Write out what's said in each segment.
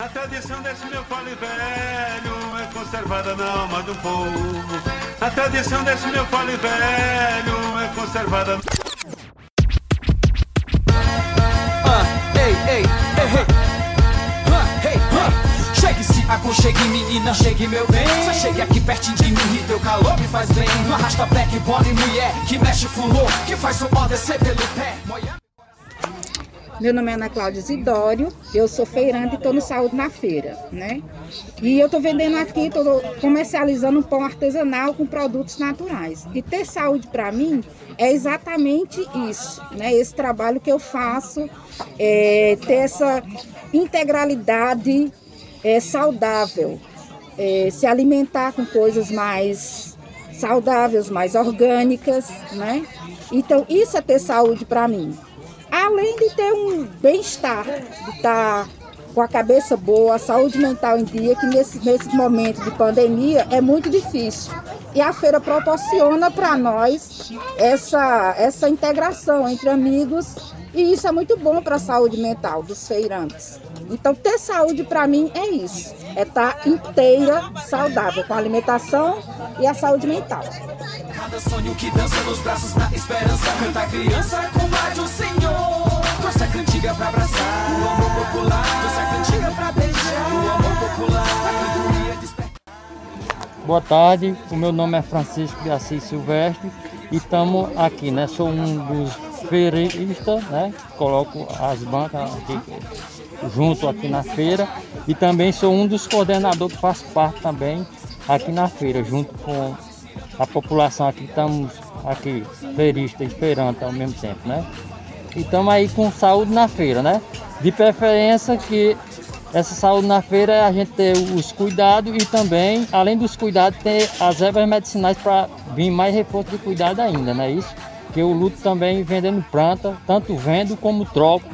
A tradição desse meu fole velho é conservada na alma do povo. A tradição desse meu fole velho é conservada. Ah, ei, ei, ei. Ah, ah. Chegue-se, aconchegue menina, chegue meu bem Só chegue aqui pertinho de mim e teu calor me faz bem Não arrasta black, body, mulher, que mexe fulô Que faz o ó descer pelo pé Moia- Meu nome é Ana Cláudia Isidório, eu sou feirante e estou no Saúde na Feira, né? E eu estou vendendo aqui, estou comercializando um pão artesanal com produtos naturais. E ter saúde para mim é exatamente isso, né? Esse trabalho que eu faço, é, ter essa integralidade é, saudável, é, se alimentar com coisas mais saudáveis, mais orgânicas, né? Então isso é ter saúde para mim além de ter um bem-estar, de estar com a cabeça boa, a saúde mental em dia, que nesse, nesse momento de pandemia é muito difícil. E a feira proporciona para nós essa, essa integração entre amigos e isso é muito bom para a saúde mental dos feirantes. Então, ter saúde para mim é isso, é estar inteira, saudável, com a alimentação e a saúde mental. Cada sonho que dança nos braços da esperança Canta criança com mais um senhor cantiga pra abraçar O amor popular Boa tarde, o meu nome é Francisco de Assis Silvestre e estamos aqui, né? Sou um dos feiristas, né? Coloco as bancas aqui junto aqui na feira e também sou um dos coordenadores que faz parte também aqui na feira, junto com a população aqui, estamos aqui, feiristas e ao mesmo tempo, né? E estamos aí com saúde na feira, né? De preferência que essa saúde na feira é a gente ter os cuidados e também, além dos cuidados, ter as ervas medicinais para vir mais reforço de cuidado ainda, não é isso? Que eu luto também vendendo planta, tanto vendo como troco.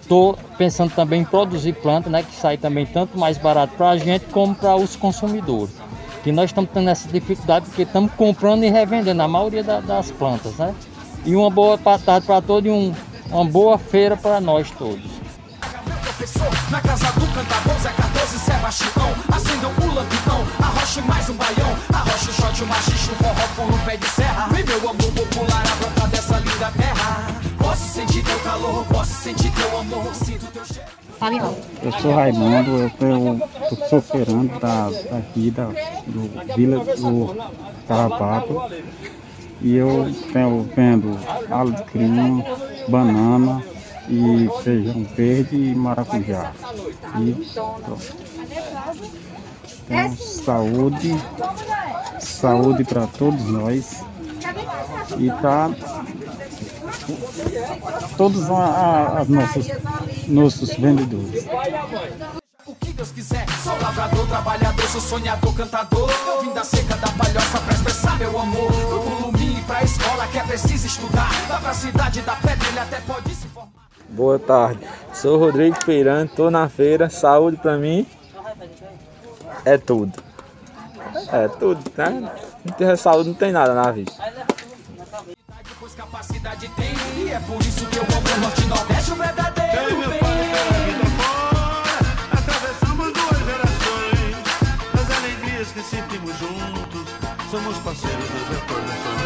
Estou pensando também em produzir planta, né? Que sai também tanto mais barato para a gente como para os consumidores. Que nós estamos tendo essa dificuldade porque estamos comprando e revendendo a maioria da- das plantas, né? E uma boa tarde para todos e um- uma boa feira para nós todos. Professor, na casa do cantador Zé Cardoso e Sebastião Acendam o lampião, arrocha mais um baião. Arrocha o shot, o machixe, o forró por um pé de serra. Vem meu amor popular, a brota dessa linda terra. Posso sentir teu calor, posso sentir teu amor. Sinto teu cheiro. Eu sou Raimundo, eu, eu, eu sou da, daqui da, do Vila do Carapato e eu tenho, vendo alecrim, banana e feijão verde e maracujá. E pronto. Então, saúde, saúde para todos nós e para todos a, a, as nossas, nossos vendedores. o que Deus quiser. Sou lavrador, trabalhador, sou sonhador, cantador. Vim da seca da palhoça pra expressar meu amor. Pro Lume pra escola que é preciso estudar. Dá pra cidade da pedra, ele até pode se. Boa tarde. Sou Rodrigo Feirante, tô na feira. Saúde para mim é tudo. É tudo, né? Não tem saúde, não tem nada na vida. Tem, e é por isso que eu Norte o verdadeiro bem. Atravessamos duas gerações, as alegrias que sentimos juntos, somos parceiros das recordações.